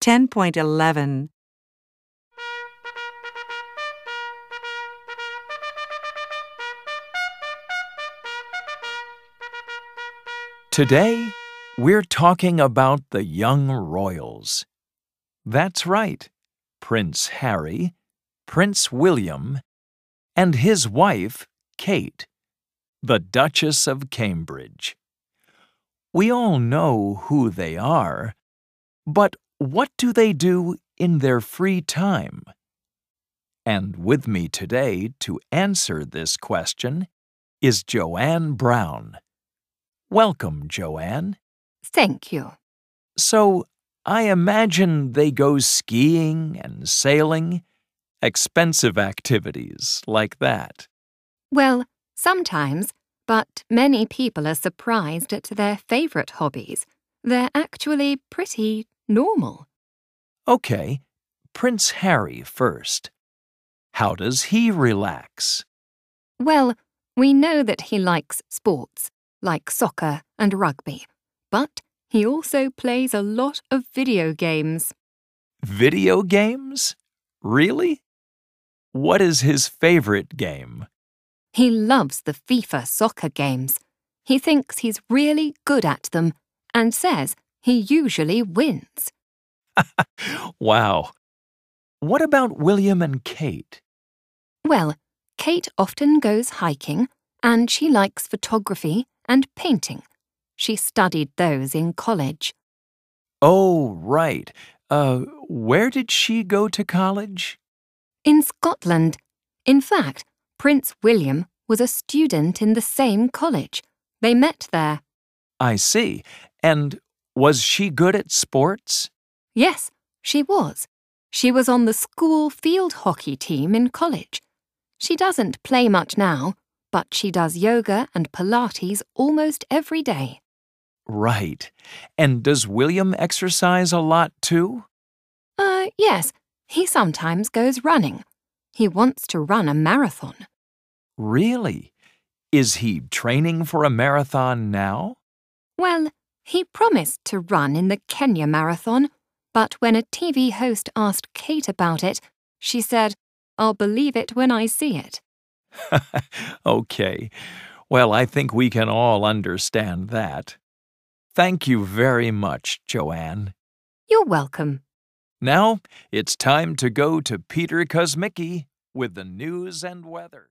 10.11 Today, we're talking about the young royals. That's right, Prince Harry, Prince William, and his wife, Kate, the Duchess of Cambridge. We all know who they are, but what do they do in their free time? And with me today to answer this question is Joanne Brown. Welcome, Joanne. Thank you. So, I imagine they go skiing and sailing, expensive activities like that. Well, sometimes, but many people are surprised at their favourite hobbies. They're actually pretty normal. Okay, Prince Harry first. How does he relax? Well, we know that he likes sports, like soccer and rugby, but he also plays a lot of video games. Video games? Really? What is his favorite game? He loves the FIFA soccer games. He thinks he's really good at them and says he usually wins. wow. What about William and Kate? Well, Kate often goes hiking and she likes photography and painting. She studied those in college. Oh, right. Uh, where did she go to college? In Scotland. In fact, Prince William was a student in the same college. They met there. I see. And was she good at sports? Yes, she was. She was on the school field hockey team in college. She doesn't play much now, but she does yoga and Pilates almost every day. Right. And does William exercise a lot too? Uh, yes. He sometimes goes running. He wants to run a marathon. Really? Is he training for a marathon now? Well, he promised to run in the Kenya Marathon, but when a TV host asked Kate about it, she said, I'll believe it when I see it. okay. Well, I think we can all understand that. Thank you very much, Joanne. You're welcome. Now it's time to go to Peter Kosmicki with the news and weather.